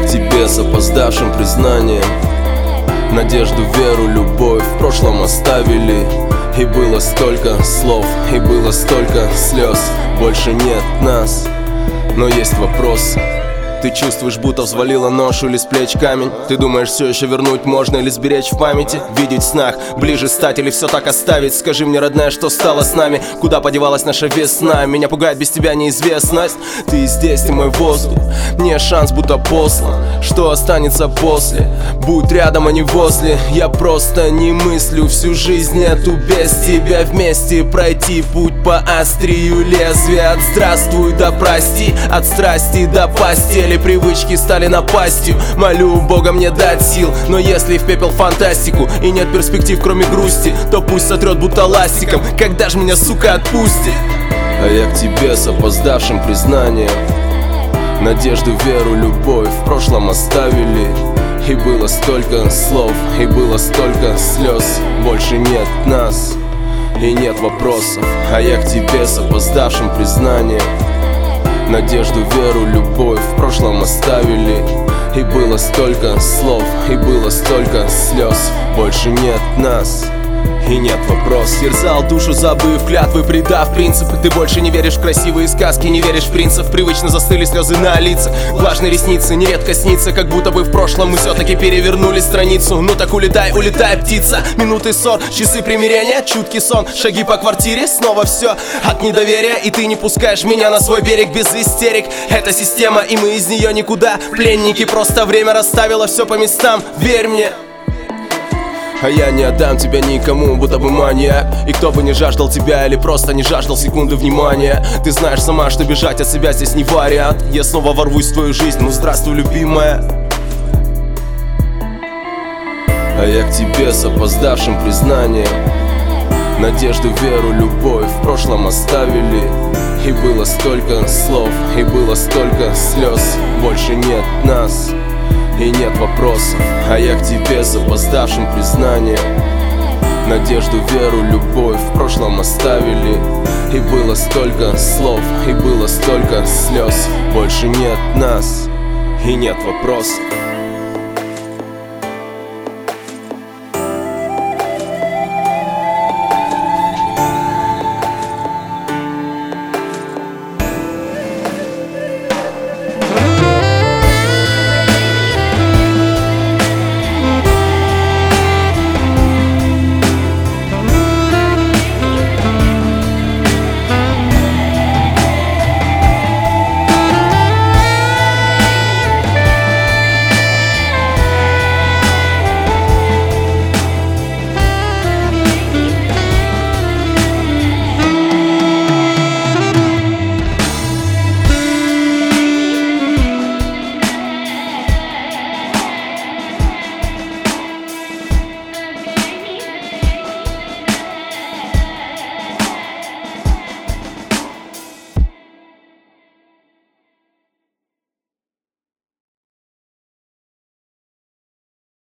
тебе с опоздавшим признанием. Надежду, веру, любовь в прошлом оставили. И было столько слов, и было столько слез. Больше нет нас, но есть вопрос ты чувствуешь, будто взвалила ношу или с плеч камень. Ты думаешь, все еще вернуть можно или сберечь в памяти? Видеть в снах, ближе стать или все так оставить? Скажи мне, родная, что стало с нами? Куда подевалась наша весна? Меня пугает без тебя неизвестность. Ты здесь, ты мой воздух. Мне шанс будто послан. Что останется после? Будь рядом, а не возле. Я просто не мыслю всю жизнь эту без тебя. Вместе пройти путь по острию лезвия. От здравствуй да прости От страсти до постели Неужели привычки стали напастью? Молю Бога мне дать сил. Но если в пепел фантастику И нет перспектив кроме грусти То пусть сотрет будто ластиком. Когда ж меня, сука, отпустит? А я к тебе с опоздавшим признанием. Надежду, веру, любовь в прошлом оставили. И было столько слов, и было столько слез. Больше нет нас, и нет вопросов. А я к тебе с опоздавшим признанием Надежду, веру, любовь. В прошлом оставили И было столько слов, и было столько слез. Больше нет нас и нет вопрос Терзал душу, забыв клятвы, предав принципы. Ты больше не веришь в красивые сказки, не веришь в принцев. Привычно застыли слезы на лицах. Влажные ресницы, нередко снится Как будто бы в прошлом мы все-таки перевернули страницу. Ну так улетай, улетай, птица. Минуты ссор, часы примирения, чуткий сон. Шаги по квартире, снова все от недоверия. И ты не пускаешь меня на свой берег без истерик. Это система, и мы из нее никуда. Пленники, просто время расставило все по местам. Верь мне а я не отдам тебя никому, будто бы маньяк И кто бы не жаждал тебя или просто не жаждал секунды внимания. Ты знаешь сама, что бежать от себя здесь не вариант Я снова ворвусь в твою жизнь, ну здравствуй, любимая. А я к тебе с опоздавшим признанием. Надежду, веру, любовь в прошлом оставили. И было столько слов, и было столько слез. Больше нет нас и нет вопросов А я к тебе с опоздавшим признанием. Надежду, веру, любовь в прошлом оставили. И было столько слов, и было столько слез. Больше нет нас, и нет вопросов